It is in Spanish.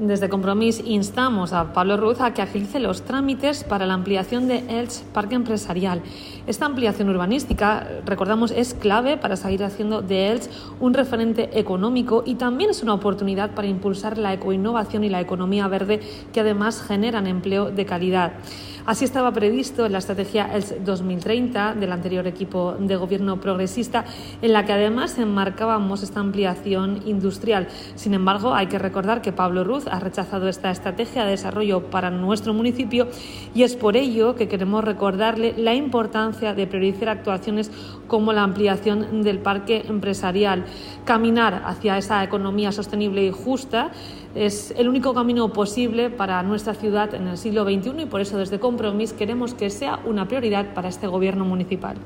Desde Compromís instamos a Pablo Ruz a que agilice los trámites para la ampliación de Elch Parque Empresarial. Esta ampliación urbanística, recordamos, es clave para seguir haciendo de Elch un referente económico y también es una oportunidad para impulsar la ecoinnovación y la economía verde que además generan empleo de calidad. Así estaba previsto en la estrategia ELS 2030 del anterior equipo de gobierno progresista, en la que además enmarcábamos esta ampliación industrial. Sin embargo, hay que recordar que Pablo Ruz ha rechazado esta estrategia de desarrollo para nuestro municipio y es por ello que queremos recordarle la importancia de priorizar actuaciones como la ampliación del parque empresarial. Caminar hacia esa economía sostenible y justa es el único camino posible para nuestra ciudad en el siglo XXI y por eso desde Compromís queremos que sea una prioridad para este Gobierno municipal.